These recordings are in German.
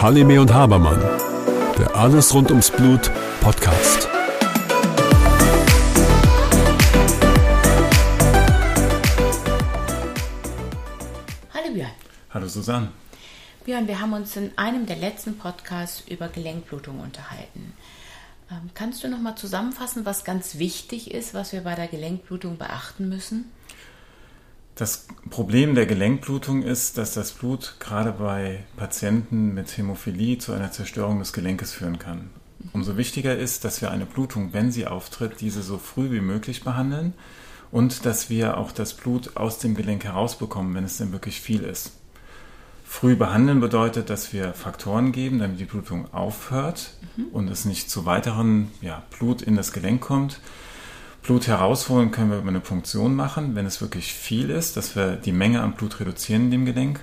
Halime und Habermann, der Alles rund ums Blut Podcast. Hallo Björn. Hallo Susanne. Björn, wir haben uns in einem der letzten Podcasts über Gelenkblutung unterhalten. Ähm, kannst du noch mal zusammenfassen, was ganz wichtig ist, was wir bei der Gelenkblutung beachten müssen? Das Problem der Gelenkblutung ist, dass das Blut gerade bei Patienten mit Hämophilie zu einer Zerstörung des Gelenkes führen kann. Umso wichtiger ist, dass wir eine Blutung, wenn sie auftritt, diese so früh wie möglich behandeln und dass wir auch das Blut aus dem Gelenk herausbekommen, wenn es denn wirklich viel ist. Früh behandeln bedeutet, dass wir Faktoren geben, damit die Blutung aufhört mhm. und es nicht zu weiteren ja, Blut in das Gelenk kommt. Blut herausholen können wir über eine Punktion machen, wenn es wirklich viel ist, dass wir die Menge an Blut reduzieren in dem Gelenk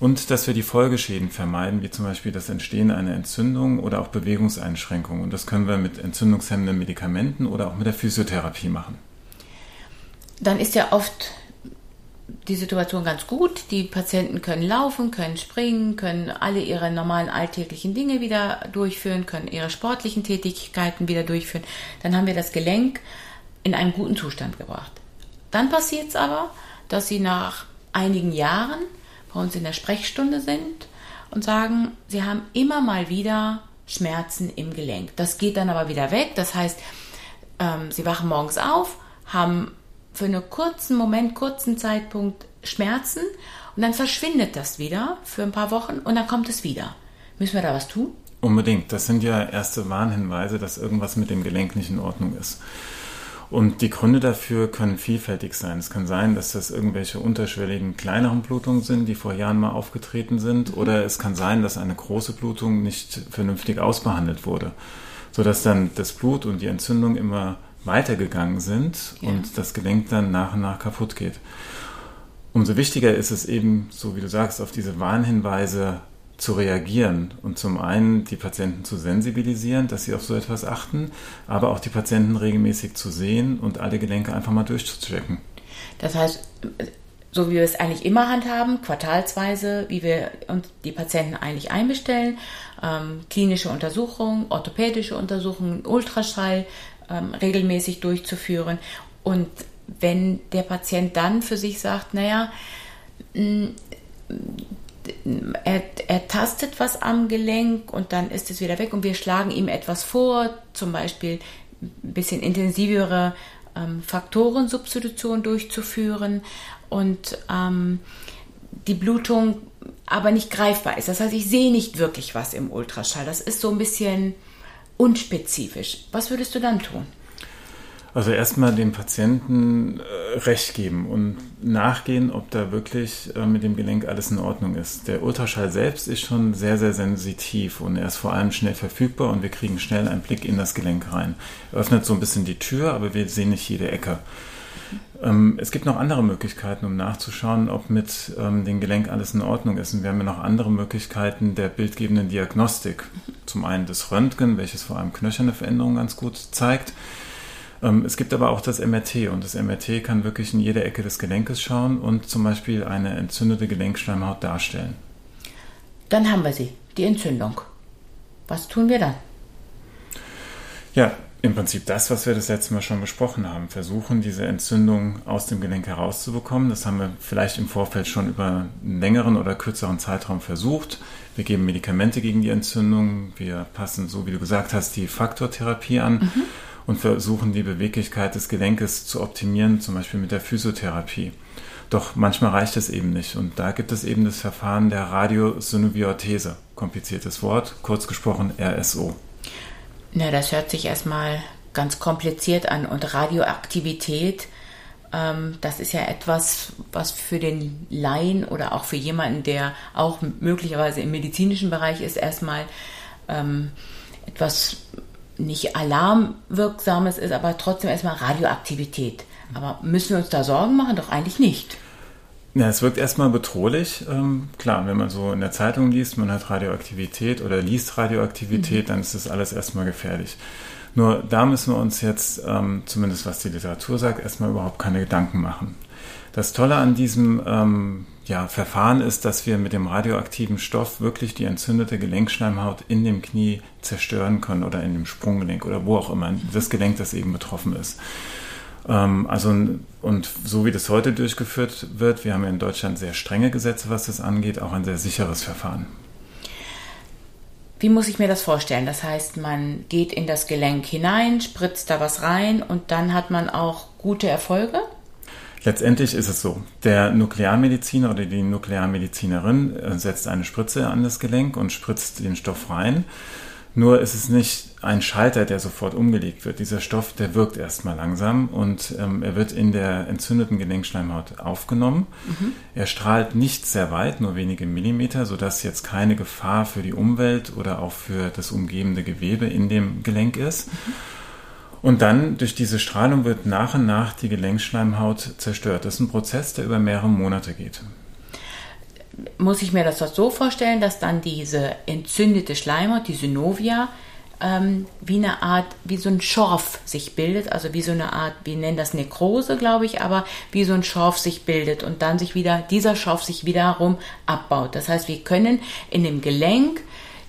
und dass wir die Folgeschäden vermeiden, wie zum Beispiel das Entstehen einer Entzündung oder auch Bewegungseinschränkungen. Und das können wir mit entzündungshemmenden Medikamenten oder auch mit der Physiotherapie machen. Dann ist ja oft die Situation ganz gut. Die Patienten können laufen, können springen, können alle ihre normalen alltäglichen Dinge wieder durchführen, können ihre sportlichen Tätigkeiten wieder durchführen. Dann haben wir das Gelenk in einen guten Zustand gebracht. Dann passiert es aber, dass sie nach einigen Jahren bei uns in der Sprechstunde sind und sagen, sie haben immer mal wieder Schmerzen im Gelenk. Das geht dann aber wieder weg. Das heißt, ähm, sie wachen morgens auf, haben für einen kurzen Moment, kurzen Zeitpunkt Schmerzen und dann verschwindet das wieder für ein paar Wochen und dann kommt es wieder. Müssen wir da was tun? Unbedingt. Das sind ja erste Warnhinweise, dass irgendwas mit dem Gelenk nicht in Ordnung ist. Und die Gründe dafür können vielfältig sein. Es kann sein, dass das irgendwelche unterschwelligen kleineren Blutungen sind, die vor Jahren mal aufgetreten sind, mhm. oder es kann sein, dass eine große Blutung nicht vernünftig ausbehandelt wurde, sodass dann das Blut und die Entzündung immer weitergegangen sind ja. und das Gelenk dann nach und nach kaputt geht. Umso wichtiger ist es eben, so wie du sagst, auf diese Warnhinweise zu reagieren und zum einen die Patienten zu sensibilisieren, dass sie auf so etwas achten, aber auch die Patienten regelmäßig zu sehen und alle Gelenke einfach mal durchzuchecken. Das heißt, so wie wir es eigentlich immer handhaben, quartalsweise, wie wir uns die Patienten eigentlich einbestellen, ähm, klinische Untersuchungen, orthopädische Untersuchungen, Ultraschall ähm, regelmäßig durchzuführen. Und wenn der Patient dann für sich sagt, naja, mh, er, er tastet was am Gelenk und dann ist es wieder weg und wir schlagen ihm etwas vor, zum Beispiel ein bisschen intensivere ähm, Faktorensubstitution durchzuführen und ähm, die Blutung aber nicht greifbar ist. Das heißt, ich sehe nicht wirklich was im Ultraschall. Das ist so ein bisschen unspezifisch. Was würdest du dann tun? Also erstmal dem Patienten äh, Recht geben und nachgehen, ob da wirklich äh, mit dem Gelenk alles in Ordnung ist. Der Ultraschall selbst ist schon sehr, sehr sensitiv und er ist vor allem schnell verfügbar und wir kriegen schnell einen Blick in das Gelenk rein. Er öffnet so ein bisschen die Tür, aber wir sehen nicht jede Ecke. Ähm, es gibt noch andere Möglichkeiten, um nachzuschauen, ob mit ähm, dem Gelenk alles in Ordnung ist. Und wir haben ja noch andere Möglichkeiten der bildgebenden Diagnostik. Zum einen das Röntgen, welches vor allem knöcherne Veränderungen ganz gut zeigt. Ähm, es gibt aber auch das MRT und das MRT kann wirklich in jede Ecke des Gelenkes schauen und zum Beispiel eine entzündete Gelenkschleimhaut darstellen. Dann haben wir sie, die Entzündung. Was tun wir dann? Ja, im Prinzip das, was wir das letzte Mal schon besprochen haben. Versuchen, diese Entzündung aus dem Gelenk herauszubekommen. Das haben wir vielleicht im Vorfeld schon über einen längeren oder kürzeren Zeitraum versucht. Wir geben Medikamente gegen die Entzündung. Wir passen, so wie du gesagt hast, die Faktortherapie an. Mhm und versuchen die Beweglichkeit des Gelenkes zu optimieren, zum Beispiel mit der Physiotherapie. Doch manchmal reicht es eben nicht und da gibt es eben das Verfahren der Radiosynoviothese. Kompliziertes Wort, kurz gesprochen RSO. Na, das hört sich erstmal ganz kompliziert an und Radioaktivität, ähm, das ist ja etwas, was für den Laien oder auch für jemanden, der auch möglicherweise im medizinischen Bereich ist, erstmal ähm, etwas nicht alarmwirksames ist, aber trotzdem erstmal Radioaktivität. Aber müssen wir uns da Sorgen machen? Doch eigentlich nicht. Ja, es wirkt erstmal bedrohlich. Ähm, klar, wenn man so in der Zeitung liest, man hat Radioaktivität oder liest Radioaktivität, mhm. dann ist das alles erstmal gefährlich. Nur da müssen wir uns jetzt, ähm, zumindest was die Literatur sagt, erstmal überhaupt keine Gedanken machen. Das Tolle an diesem ähm, ja, Verfahren ist, dass wir mit dem radioaktiven Stoff wirklich die entzündete Gelenkschleimhaut in dem Knie zerstören können oder in dem Sprunggelenk oder wo auch immer das Gelenk, das eben betroffen ist. Ähm, also, und so wie das heute durchgeführt wird, wir haben ja in Deutschland sehr strenge Gesetze, was das angeht, auch ein sehr sicheres Verfahren. Wie muss ich mir das vorstellen? Das heißt, man geht in das Gelenk hinein, spritzt da was rein und dann hat man auch gute Erfolge? Letztendlich ist es so, der Nuklearmediziner oder die Nuklearmedizinerin äh, setzt eine Spritze an das Gelenk und spritzt den Stoff rein. Nur ist es nicht ein Schalter, der sofort umgelegt wird. Dieser Stoff, der wirkt erstmal langsam und ähm, er wird in der entzündeten Gelenkschleimhaut aufgenommen. Mhm. Er strahlt nicht sehr weit, nur wenige Millimeter, sodass jetzt keine Gefahr für die Umwelt oder auch für das umgebende Gewebe in dem Gelenk ist. Mhm. Und dann durch diese Strahlung wird nach und nach die Gelenkschleimhaut zerstört. Das ist ein Prozess, der über mehrere Monate geht. Muss ich mir das so vorstellen, dass dann diese entzündete Schleimhaut, die Synovia, ähm, wie eine Art, wie so ein Schorf sich bildet, also wie so eine Art, wir nennen das Nekrose, glaube ich, aber wie so ein Schorf sich bildet und dann sich wieder, dieser Schorf sich wiederum abbaut. Das heißt, wir können in dem Gelenk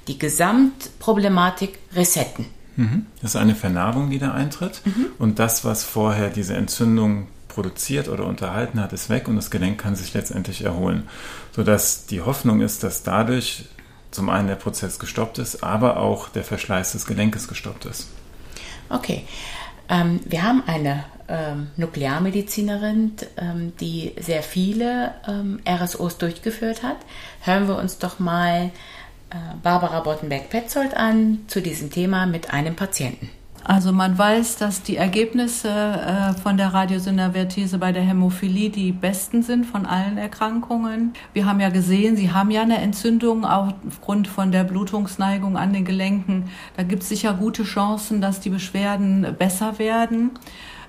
die Gesamtproblematik resetten. Mhm. Das ist eine Vernarbung, die da eintritt. Mhm. Und das, was vorher diese Entzündung produziert oder unterhalten hat, ist weg und das Gelenk kann sich letztendlich erholen. Sodass die Hoffnung ist, dass dadurch zum einen der Prozess gestoppt ist, aber auch der Verschleiß des Gelenkes gestoppt ist. Okay. Ähm, wir haben eine ähm, Nuklearmedizinerin, ähm, die sehr viele ähm, RSOs durchgeführt hat. Hören wir uns doch mal äh, Barbara Bottenberg-Petzold an zu diesem Thema mit einem Patienten. Also man weiß, dass die Ergebnisse äh, von der Radiosynervertese bei der Hämophilie die besten sind von allen Erkrankungen. Wir haben ja gesehen, Sie haben ja eine Entzündung aufgrund von der Blutungsneigung an den Gelenken. Da gibt es sicher gute Chancen, dass die Beschwerden besser werden.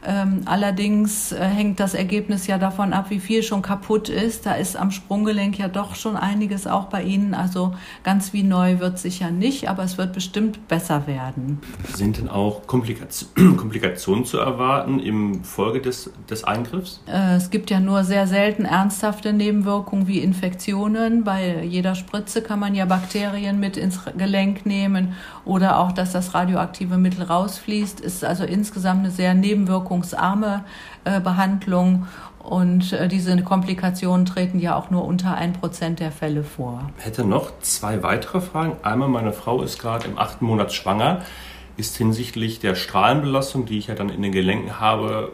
Ähm, allerdings äh, hängt das Ergebnis ja davon ab, wie viel schon kaputt ist. Da ist am Sprunggelenk ja doch schon einiges auch bei Ihnen. Also ganz wie neu wird sicher nicht, aber es wird bestimmt besser werden. Sind denn auch Komplikation, Komplikationen zu erwarten im Folge des, des Eingriffs? Äh, es gibt ja nur sehr selten ernsthafte Nebenwirkungen wie Infektionen. Bei jeder Spritze kann man ja Bakterien mit ins Gelenk nehmen oder auch, dass das radioaktive Mittel rausfließt. Ist also insgesamt eine sehr nebenwirkungsarme nebenwirkungsarme äh, Behandlung. Und äh, diese Komplikationen treten ja auch nur unter ein Prozent der Fälle vor. Hätte noch zwei weitere Fragen. Einmal, meine Frau ist gerade im achten Monat schwanger. Ist hinsichtlich der Strahlenbelastung, die ich ja dann in den Gelenken habe,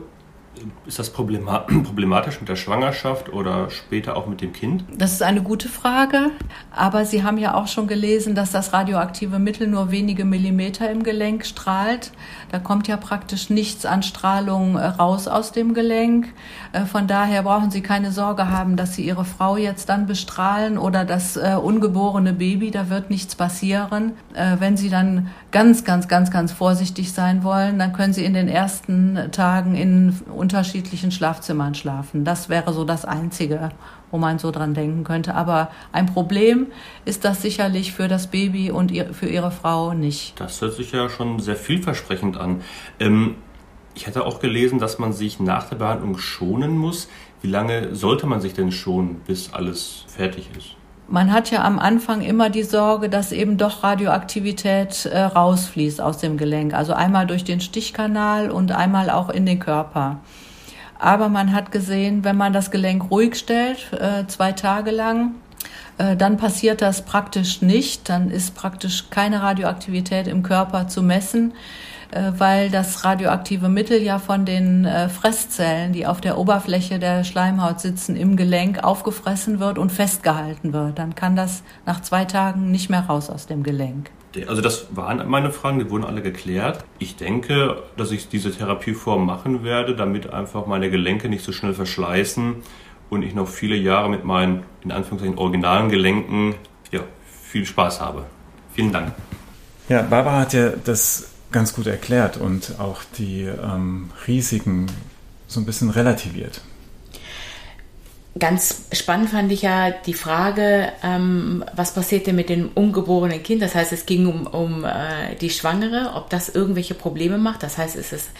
ist das problematisch mit der Schwangerschaft oder später auch mit dem Kind? Das ist eine gute Frage. Aber Sie haben ja auch schon gelesen, dass das radioaktive Mittel nur wenige Millimeter im Gelenk strahlt. Da kommt ja praktisch nichts an Strahlung äh, raus aus dem Gelenk. Äh, von daher brauchen Sie keine Sorge haben, dass Sie Ihre Frau jetzt dann bestrahlen oder das äh, ungeborene Baby. Da wird nichts passieren. Wenn Sie dann ganz, ganz, ganz, ganz vorsichtig sein wollen, dann können Sie in den ersten Tagen in unterschiedlichen Schlafzimmern schlafen. Das wäre so das Einzige, wo man so dran denken könnte. Aber ein Problem ist das sicherlich für das Baby und für ihre Frau nicht. Das hört sich ja schon sehr vielversprechend an. Ähm, ich hatte auch gelesen, dass man sich nach der Behandlung schonen muss. Wie lange sollte man sich denn schonen, bis alles fertig ist? Man hat ja am Anfang immer die Sorge, dass eben doch Radioaktivität äh, rausfließt aus dem Gelenk. Also einmal durch den Stichkanal und einmal auch in den Körper. Aber man hat gesehen, wenn man das Gelenk ruhig stellt, äh, zwei Tage lang, äh, dann passiert das praktisch nicht. Dann ist praktisch keine Radioaktivität im Körper zu messen. Äh, weil das radioaktive Mittel ja von den äh, Fresszellen, die auf der Oberfläche der Schleimhaut sitzen, im Gelenk aufgefressen wird und festgehalten wird. Dann kann das nach zwei Tagen nicht mehr raus aus dem Gelenk. Also das waren meine Fragen, die wurden alle geklärt. Ich denke, dass ich diese Therapieform machen werde, damit einfach meine Gelenke nicht so schnell verschleißen und ich noch viele Jahre mit meinen, in Anführungszeichen, originalen Gelenken ja, viel Spaß habe. Vielen Dank. Ja, Barbara hat ja das ganz gut erklärt und auch die ähm, Risiken so ein bisschen relativiert. Ganz spannend fand ich ja die Frage, ähm, was passiert denn mit dem ungeborenen Kind? Das heißt, es ging um, um äh, die Schwangere, ob das irgendwelche Probleme macht. Das heißt, ist es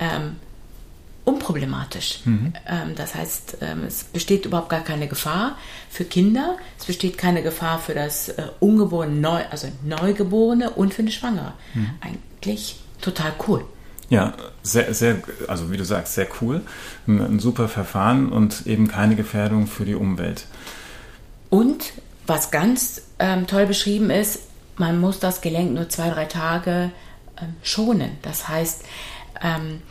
ähm, unproblematisch. Mhm. Ähm, das heißt, ähm, es besteht überhaupt gar keine Gefahr für Kinder, es besteht keine Gefahr für das äh, Ungeborene, Neu, also Neugeborene und für eine Schwangere. Mhm. Eigentlich total cool. Ja, sehr, sehr, also wie du sagst, sehr cool. Ein, ein super Verfahren und eben keine Gefährdung für die Umwelt. Und was ganz ähm, toll beschrieben ist, man muss das Gelenk nur zwei, drei Tage ähm, schonen. Das heißt, ähm,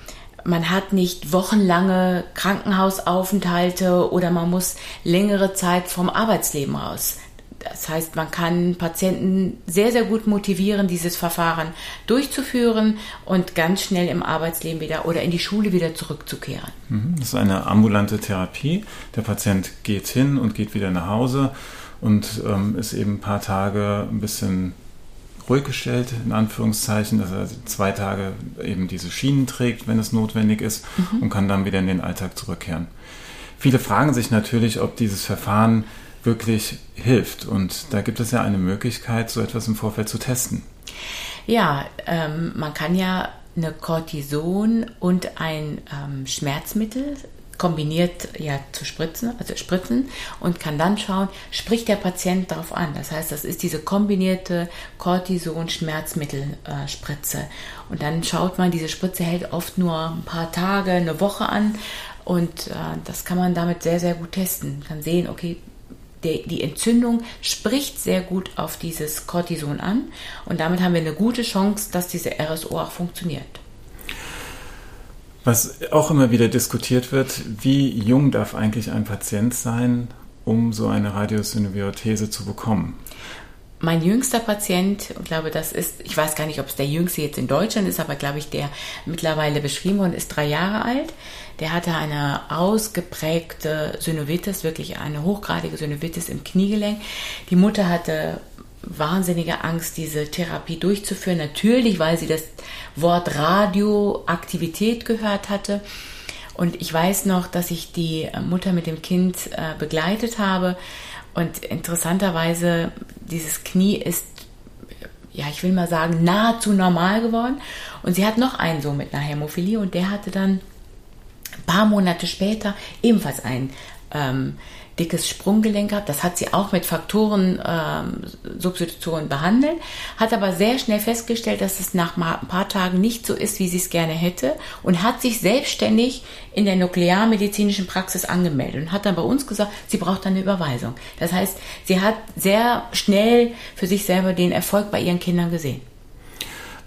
man hat nicht wochenlange Krankenhausaufenthalte oder man muss längere Zeit vom Arbeitsleben raus. Das heißt, man kann Patienten sehr, sehr gut motivieren, dieses Verfahren durchzuführen und ganz schnell im Arbeitsleben wieder oder in die Schule wieder zurückzukehren. Mhm. Das ist eine ambulante Therapie. Der Patient geht hin und geht wieder nach Hause und ähm, ist eben ein paar Tage ein bisschen ruhig gestellt, in Anführungszeichen, dass er zwei Tage eben diese Schienen trägt, wenn es notwendig ist, mhm. und kann dann wieder in den Alltag zurückkehren. Viele fragen sich natürlich, ob dieses Verfahren wirklich hilft. Und da gibt es ja eine Möglichkeit, so etwas im Vorfeld zu testen. Ja, ähm, man kann ja eine Cortison und ein ähm, Schmerzmittel kombiniert ja zu spritzen, also spritzen und kann dann schauen, spricht der Patient darauf an. Das heißt, das ist diese kombinierte Cortison-Schmerzmittelspritze. Und dann schaut man, diese Spritze hält oft nur ein paar Tage, eine Woche an und äh, das kann man damit sehr, sehr gut testen. Man kann sehen, okay, die Entzündung spricht sehr gut auf dieses Cortison an und damit haben wir eine gute Chance, dass diese RSO auch funktioniert. Was auch immer wieder diskutiert wird, wie jung darf eigentlich ein Patient sein, um so eine Radiosynoviothese zu bekommen? Mein jüngster Patient, ich glaube, das ist, ich weiß gar nicht, ob es der jüngste jetzt in Deutschland ist, aber glaube ich, der mittlerweile beschrieben worden ist, drei Jahre alt. Der hatte eine ausgeprägte Synovitis, wirklich eine hochgradige Synovitis im Kniegelenk. Die Mutter hatte wahnsinnige Angst, diese Therapie durchzuführen. Natürlich, weil sie das Wort Radioaktivität gehört hatte. Und ich weiß noch, dass ich die Mutter mit dem Kind äh, begleitet habe. Und interessanterweise, dieses Knie ist, ja, ich will mal sagen, nahezu normal geworden. Und sie hat noch einen Sohn mit einer Hämophilie und der hatte dann ein paar Monate später ebenfalls ein ähm, dickes Sprunggelenk gehabt. Das hat sie auch mit Faktoren-Substitutionen ähm, behandelt, hat aber sehr schnell festgestellt, dass es nach ein paar Tagen nicht so ist, wie sie es gerne hätte und hat sich selbstständig in der nuklearmedizinischen Praxis angemeldet und hat dann bei uns gesagt, sie braucht eine Überweisung. Das heißt, sie hat sehr schnell für sich selber den Erfolg bei ihren Kindern gesehen.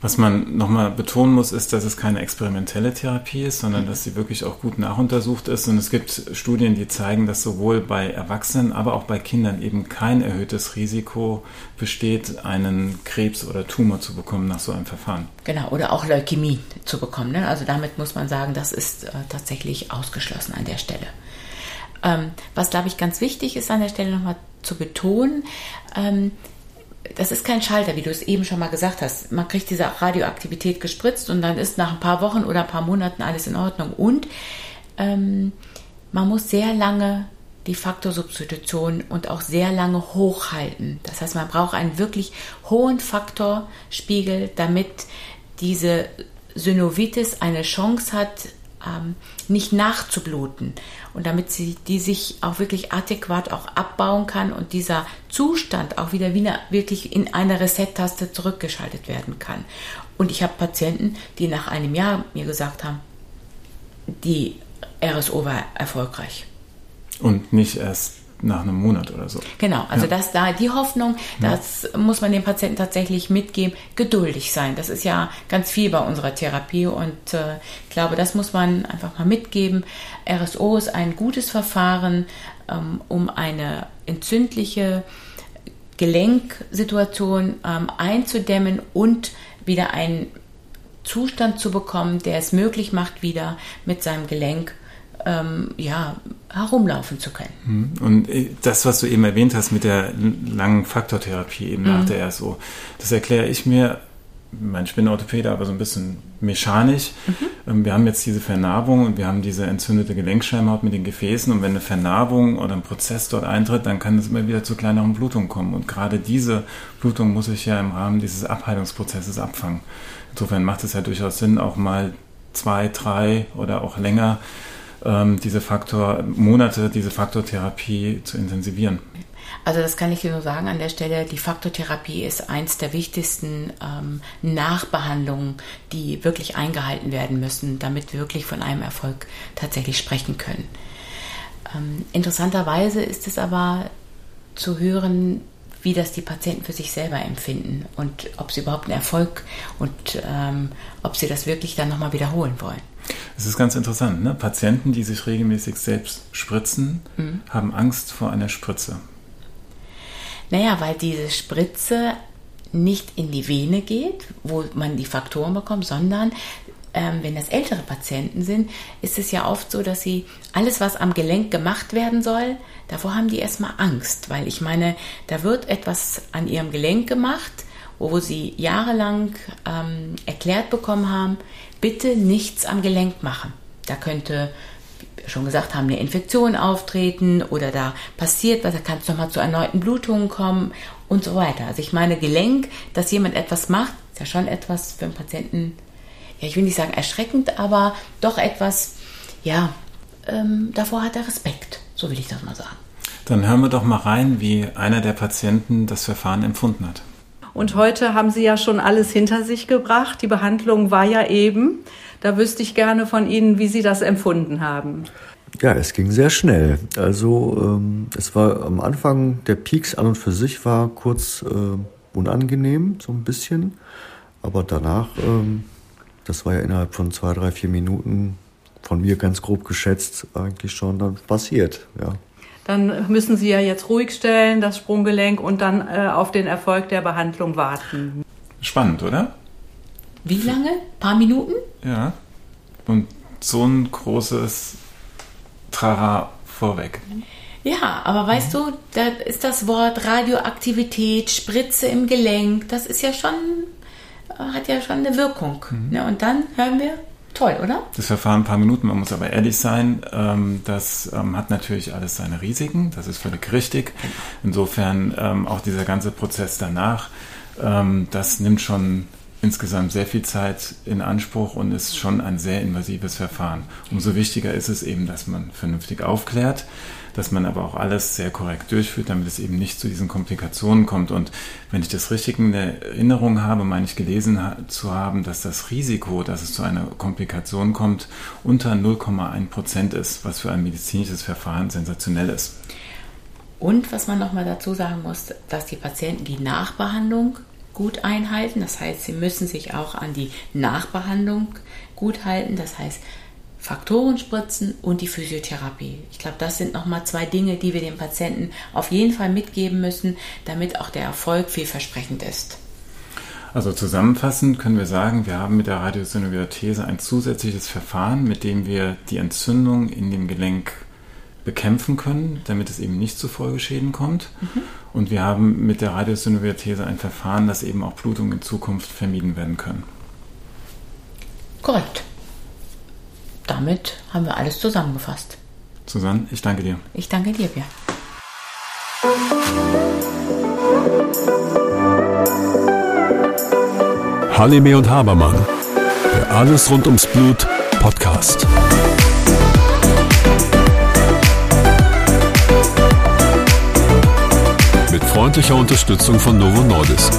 Was man nochmal betonen muss, ist, dass es keine experimentelle Therapie ist, sondern dass sie wirklich auch gut nachuntersucht ist. Und es gibt Studien, die zeigen, dass sowohl bei Erwachsenen, aber auch bei Kindern eben kein erhöhtes Risiko besteht, einen Krebs oder Tumor zu bekommen nach so einem Verfahren. Genau, oder auch Leukämie zu bekommen. Ne? Also damit muss man sagen, das ist äh, tatsächlich ausgeschlossen an der Stelle. Ähm, was, glaube ich, ganz wichtig ist an der Stelle nochmal zu betonen, ähm, das ist kein Schalter, wie du es eben schon mal gesagt hast. Man kriegt diese Radioaktivität gespritzt und dann ist nach ein paar Wochen oder ein paar Monaten alles in Ordnung. Und ähm, man muss sehr lange die Faktorsubstitution und auch sehr lange hochhalten. Das heißt, man braucht einen wirklich hohen Faktorspiegel, damit diese Synovitis eine Chance hat, ähm, nicht nachzubluten und damit sie die sich auch wirklich adäquat auch abbauen kann und dieser Zustand auch wieder, wieder wirklich in eine Reset-Taste zurückgeschaltet werden kann. Und ich habe Patienten, die nach einem Jahr mir gesagt haben, die RSO war erfolgreich. Und nicht erst nach einem Monat oder so. Genau, also ja. das da die Hoffnung, das ja. muss man dem Patienten tatsächlich mitgeben, geduldig sein. Das ist ja ganz viel bei unserer Therapie und äh, ich glaube, das muss man einfach mal mitgeben. RSO ist ein gutes Verfahren, ähm, um eine entzündliche Gelenksituation ähm, einzudämmen und wieder einen Zustand zu bekommen, der es möglich macht, wieder mit seinem Gelenk ähm, ja, herumlaufen zu können. Hm. Und äh, das, was du eben erwähnt hast mit der langen Faktortherapie eben mhm. nach der RSO, das erkläre ich mir, mein Spinnorthopäde, aber so ein bisschen mechanisch. Mhm. Ähm, wir haben jetzt diese Vernarbung und wir haben diese entzündete Gelenkschleimhaut mit den Gefäßen und wenn eine Vernarbung oder ein Prozess dort eintritt, dann kann es immer wieder zu kleineren Blutungen kommen und gerade diese Blutung muss ich ja im Rahmen dieses Abheilungsprozesses abfangen. Insofern macht es ja durchaus Sinn, auch mal zwei, drei oder auch länger ähm, diese Faktor, Monate diese Faktortherapie zu intensivieren. Also das kann ich dir nur sagen an der Stelle, die Faktortherapie ist eins der wichtigsten ähm, Nachbehandlungen, die wirklich eingehalten werden müssen, damit wir wirklich von einem Erfolg tatsächlich sprechen können. Ähm, interessanterweise ist es aber zu hören, wie das die Patienten für sich selber empfinden und ob sie überhaupt einen Erfolg und ähm, ob sie das wirklich dann nochmal wiederholen wollen. Es ist ganz interessant. Ne? Patienten, die sich regelmäßig selbst spritzen, mhm. haben Angst vor einer Spritze. Naja, weil diese Spritze nicht in die Vene geht, wo man die Faktoren bekommt, sondern ähm, wenn das ältere Patienten sind, ist es ja oft so, dass sie alles, was am Gelenk gemacht werden soll, davor haben die erstmal Angst, weil ich meine, da wird etwas an ihrem Gelenk gemacht, wo sie jahrelang ähm, erklärt bekommen haben, bitte nichts am Gelenk machen. Da könnte, wie schon gesagt haben, eine Infektion auftreten oder da passiert was, da kann es nochmal zu erneuten Blutungen kommen und so weiter. Also ich meine, Gelenk, dass jemand etwas macht, ist ja schon etwas für einen Patienten, ja, ich will nicht sagen erschreckend, aber doch etwas, ja, ähm, davor hat er Respekt, so will ich das mal sagen. Dann hören wir doch mal rein, wie einer der Patienten das Verfahren empfunden hat. Und heute haben Sie ja schon alles hinter sich gebracht. Die Behandlung war ja eben. Da wüsste ich gerne von Ihnen, wie Sie das empfunden haben. Ja, es ging sehr schnell. Also ähm, es war am Anfang, der Peaks an und für sich war kurz äh, unangenehm, so ein bisschen. Aber danach, ähm, das war ja innerhalb von zwei, drei, vier Minuten von mir ganz grob geschätzt eigentlich schon dann passiert. Ja dann müssen Sie ja jetzt ruhig stellen, das Sprunggelenk, und dann äh, auf den Erfolg der Behandlung warten. Spannend, oder? Wie lange? Ein paar Minuten? Ja. Und so ein großes Trara vorweg. Ja, aber weißt mhm. du, da ist das Wort Radioaktivität, Spritze im Gelenk, das ist ja schon, hat ja schon eine Wirkung. Mhm. Ne? Und dann hören wir Toll, oder? Das Verfahren ein paar Minuten, man muss aber ehrlich sein, ähm, das ähm, hat natürlich alles seine Risiken, das ist völlig richtig. Insofern ähm, auch dieser ganze Prozess danach, das nimmt schon insgesamt sehr viel Zeit in Anspruch und ist schon ein sehr invasives Verfahren. Umso wichtiger ist es eben, dass man vernünftig aufklärt, dass man aber auch alles sehr korrekt durchführt, damit es eben nicht zu diesen Komplikationen kommt. Und wenn ich das richtig in Erinnerung habe, meine ich gelesen zu haben, dass das Risiko, dass es zu einer Komplikation kommt, unter 0,1 Prozent ist, was für ein medizinisches Verfahren sensationell ist. Und was man nochmal dazu sagen muss, dass die Patienten die Nachbehandlung gut einhalten. Das heißt, sie müssen sich auch an die Nachbehandlung gut halten. Das heißt, Faktorenspritzen und die Physiotherapie. Ich glaube, das sind nochmal zwei Dinge, die wir dem Patienten auf jeden Fall mitgeben müssen, damit auch der Erfolg vielversprechend ist. Also zusammenfassend können wir sagen, wir haben mit der Radiosynoviathese ein zusätzliches Verfahren, mit dem wir die Entzündung in dem Gelenk bekämpfen können, damit es eben nicht zu Folgeschäden kommt. Mhm. Und wir haben mit der Radiosynoviathese ein Verfahren, das eben auch Blutungen in Zukunft vermieden werden können. Korrekt damit haben wir alles zusammengefasst. Susanne, ich danke dir. Ich danke dir, Björn. Halime und Habermann, der Alles rund ums Blut Podcast. Mit freundlicher Unterstützung von Novo Nordisk.